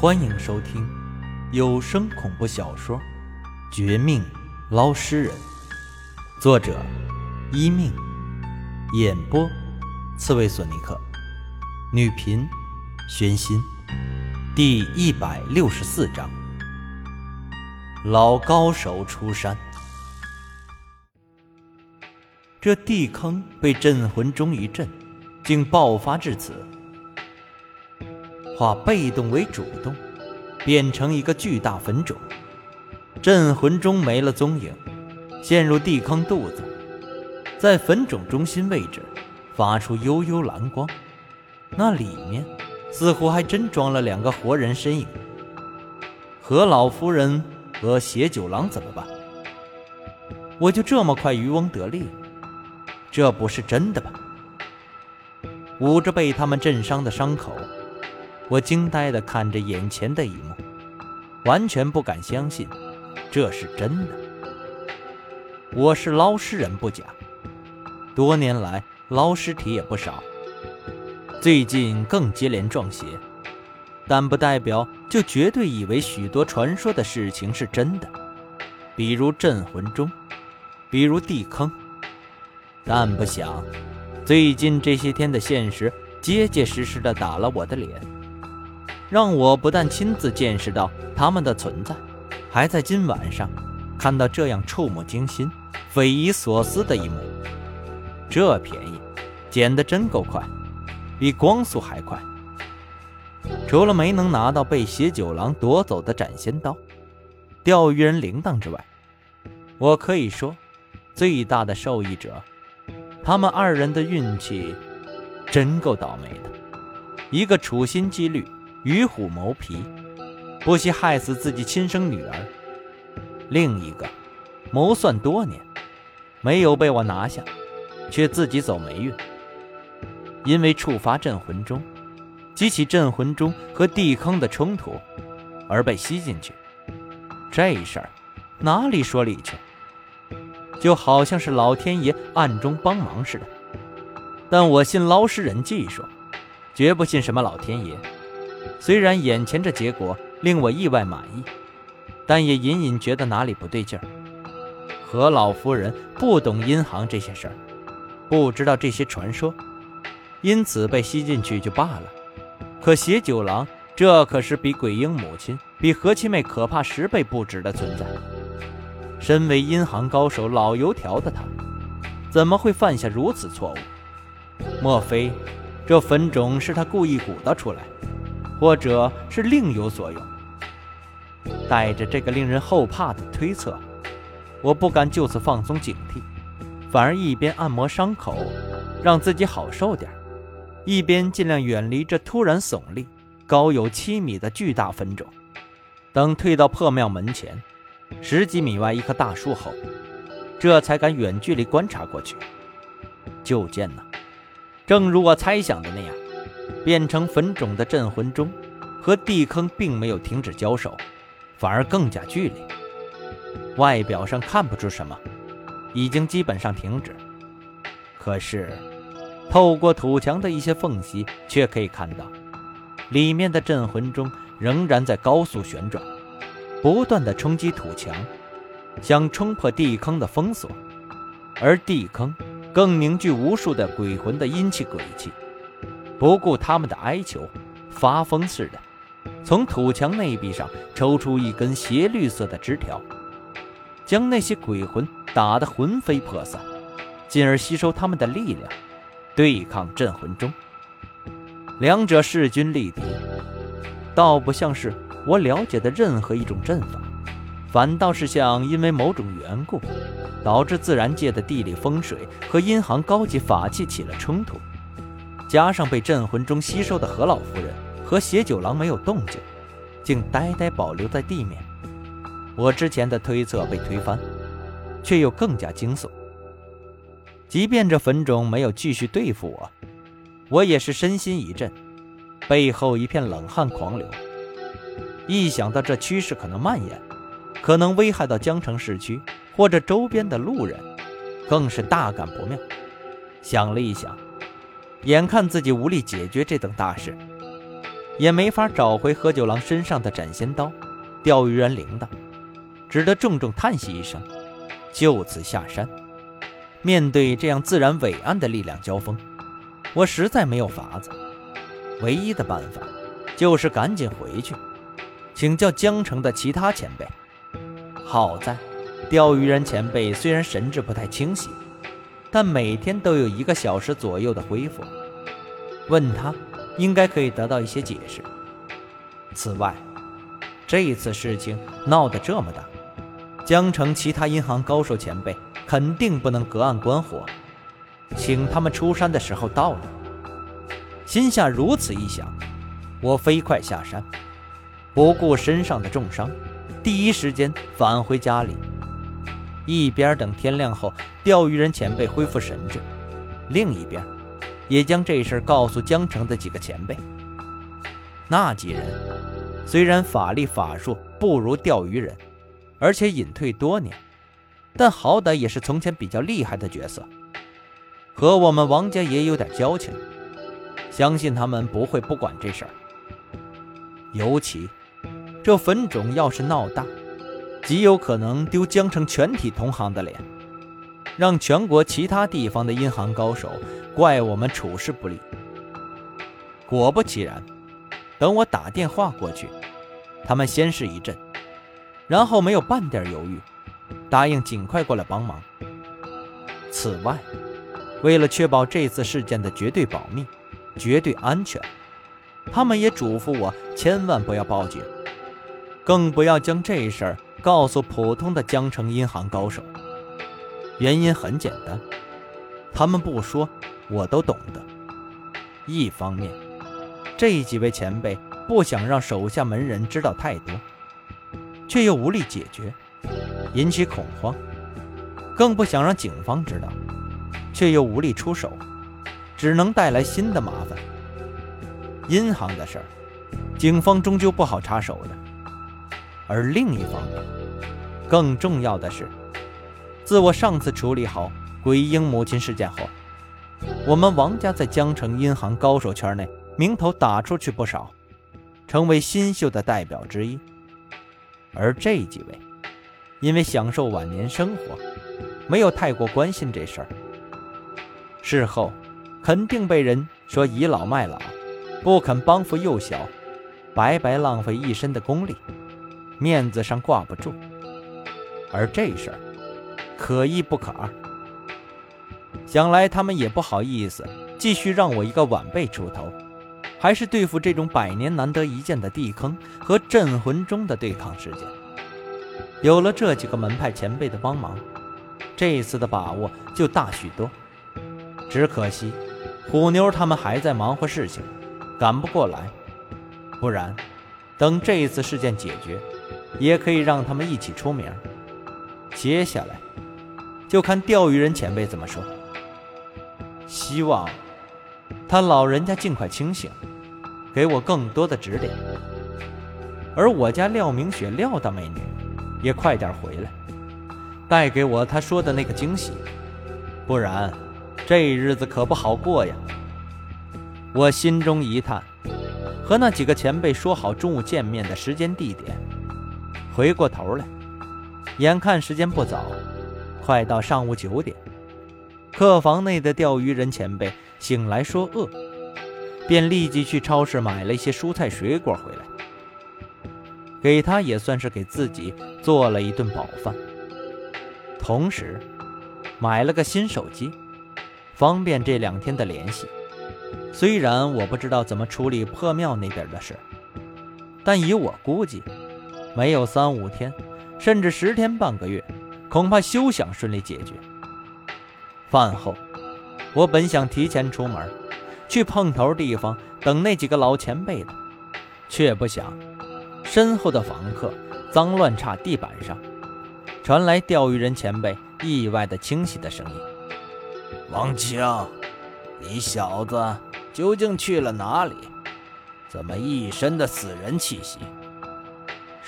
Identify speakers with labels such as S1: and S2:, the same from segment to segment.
S1: 欢迎收听有声恐怖小说《绝命捞尸人》，作者：一命，演播：刺猬索尼克，女频：玄心，第一百六十四章：老高手出山。这地坑被镇魂钟一震，竟爆发至此。化被动为主动，变成一个巨大坟冢。镇魂钟没了踪影，陷入地坑肚子，在坟冢中心位置发出幽幽蓝光，那里面似乎还真装了两个活人身影。何老夫人和邪九郎怎么办？我就这么快渔翁得利？这不是真的吧？捂着被他们震伤的伤口。我惊呆地看着眼前的一幕，完全不敢相信这是真的。我是捞尸人不假，多年来捞尸体也不少，最近更接连撞邪，但不代表就绝对以为许多传说的事情是真的，比如镇魂钟，比如地坑。但不想，最近这些天的现实，结结实实的打了我的脸。让我不但亲自见识到他们的存在，还在今晚上看到这样触目惊心、匪夷所思的一幕。这便宜捡得真够快，比光速还快。除了没能拿到被邪九郎夺走的斩仙刀、钓鱼人铃铛之外，我可以说最大的受益者。他们二人的运气真够倒霉的，一个处心积虑。与虎谋皮，不惜害死自己亲生女儿；另一个谋算多年，没有被我拿下，却自己走霉运。因为触发镇魂钟，激起镇魂钟和地坑的冲突，而被吸进去。这事儿哪里说理去？就好像是老天爷暗中帮忙似的。但我信捞尸人技术，绝不信什么老天爷。虽然眼前这结果令我意外满意，但也隐隐觉得哪里不对劲儿。何老夫人不懂阴行这些事儿，不知道这些传说，因此被吸进去就罢了。可邪九郎，这可是比鬼婴母亲、比何七妹可怕十倍不止的存在。身为阴行高手老油条的他，怎么会犯下如此错误？莫非这坟冢是他故意鼓捣出来？或者是另有所用。带着这个令人后怕的推测，我不敢就此放松警惕，反而一边按摩伤口，让自己好受点一边尽量远离这突然耸立、高有七米的巨大坟冢。等退到破庙门前十几米外一棵大树后，这才敢远距离观察过去。就见呢，正如我猜想的那样。变成坟冢的镇魂钟和地坑并没有停止交手，反而更加剧烈。外表上看不出什么，已经基本上停止。可是，透过土墙的一些缝隙，却可以看到，里面的镇魂钟仍然在高速旋转，不断的冲击土墙，想冲破地坑的封锁。而地坑更凝聚无数的鬼魂的阴气鬼气。不顾他们的哀求，发疯似的从土墙内壁上抽出一根斜绿色的枝条，将那些鬼魂打得魂飞魄散，进而吸收他们的力量，对抗镇魂钟。两者势均力敌，倒不像是我了解的任何一种阵法，反倒是像因为某种缘故，导致自然界的地理风水和阴行高级法器起了冲突。加上被镇魂中吸收的何老夫人和邪九郎没有动静，竟呆呆保留在地面。我之前的推测被推翻，却又更加惊悚。即便这坟冢没有继续对付我，我也是身心一震，背后一片冷汗狂流。一想到这趋势可能蔓延，可能危害到江城市区或者周边的路人，更是大感不妙。想了一想。眼看自己无力解决这等大事，也没法找回何九郎身上的斩仙刀、钓鱼人铃铛，只得重重叹息一声，就此下山。面对这样自然伟岸的力量交锋，我实在没有法子，唯一的办法就是赶紧回去，请教江城的其他前辈。好在，钓鱼人前辈虽然神志不太清晰，但每天都有一个小时左右的恢复。问他，应该可以得到一些解释。此外，这一次事情闹得这么大，江城其他银行高手前辈肯定不能隔岸观火，请他们出山的时候到了。心下如此一想，我飞快下山，不顾身上的重伤。第一时间返回家里，一边等天亮后钓鱼人前辈恢复神智，另一边也将这事告诉江城的几个前辈。那几人虽然法力法术不如钓鱼人，而且隐退多年，但好歹也是从前比较厉害的角色，和我们王家也有点交情，相信他们不会不管这事儿，尤其。这坟冢要是闹大，极有可能丢江城全体同行的脸，让全国其他地方的银行高手怪我们处事不力。果不其然，等我打电话过去，他们先是一震，然后没有半点犹豫，答应尽快过来帮忙。此外，为了确保这次事件的绝对保密、绝对安全，他们也嘱咐我千万不要报警。更不要将这事儿告诉普通的江城银行高手。原因很简单，他们不说，我都懂得。一方面，这几位前辈不想让手下门人知道太多，却又无力解决，引起恐慌；更不想让警方知道，却又无力出手，只能带来新的麻烦。银行的事儿，警方终究不好插手的。而另一方面，更重要的是，自我上次处理好鬼婴母亲事件后，我们王家在江城银行高手圈内名头打出去不少，成为新秀的代表之一。而这几位，因为享受晚年生活，没有太过关心这事儿，事后肯定被人说倚老卖老，不肯帮扶幼小，白白浪费一身的功力。面子上挂不住，而这事儿可一不可二。想来他们也不好意思继续让我一个晚辈出头，还是对付这种百年难得一见的地坑和镇魂钟的对抗事件。有了这几个门派前辈的帮忙，这一次的把握就大许多。只可惜虎妞他们还在忙活事情，赶不过来。不然，等这一次事件解决。也可以让他们一起出名。接下来，就看钓鱼人前辈怎么说。希望他老人家尽快清醒，给我更多的指点。而我家廖明雪廖大美女，也快点回来，带给我她说的那个惊喜。不然，这日子可不好过呀。我心中一叹，和那几个前辈说好中午见面的时间地点。回过头来，眼看时间不早，快到上午九点，客房内的钓鱼人前辈醒来说饿，便立即去超市买了一些蔬菜水果回来，给他也算是给自己做了一顿饱饭。同时，买了个新手机，方便这两天的联系。虽然我不知道怎么处理破庙那边的事，但以我估计。没有三五天，甚至十天半个月，恐怕休想顺利解决。饭后，我本想提前出门，去碰头地方等那几个老前辈的，却不想，身后的房客脏乱差地板上，传来钓鱼人前辈意外的清晰的声音：“
S2: 王清，你小子究竟去了哪里？怎么一身的死人气息？”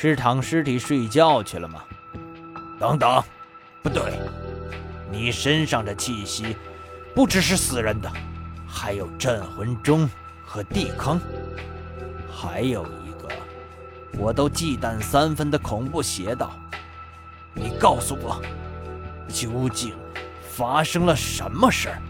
S2: 是躺尸体睡觉去了吗？等等，不对，你身上的气息不只是死人的，还有镇魂钟和地坑。还有一个，我都忌惮三分的恐怖邪道。你告诉我，究竟发生了什么事儿？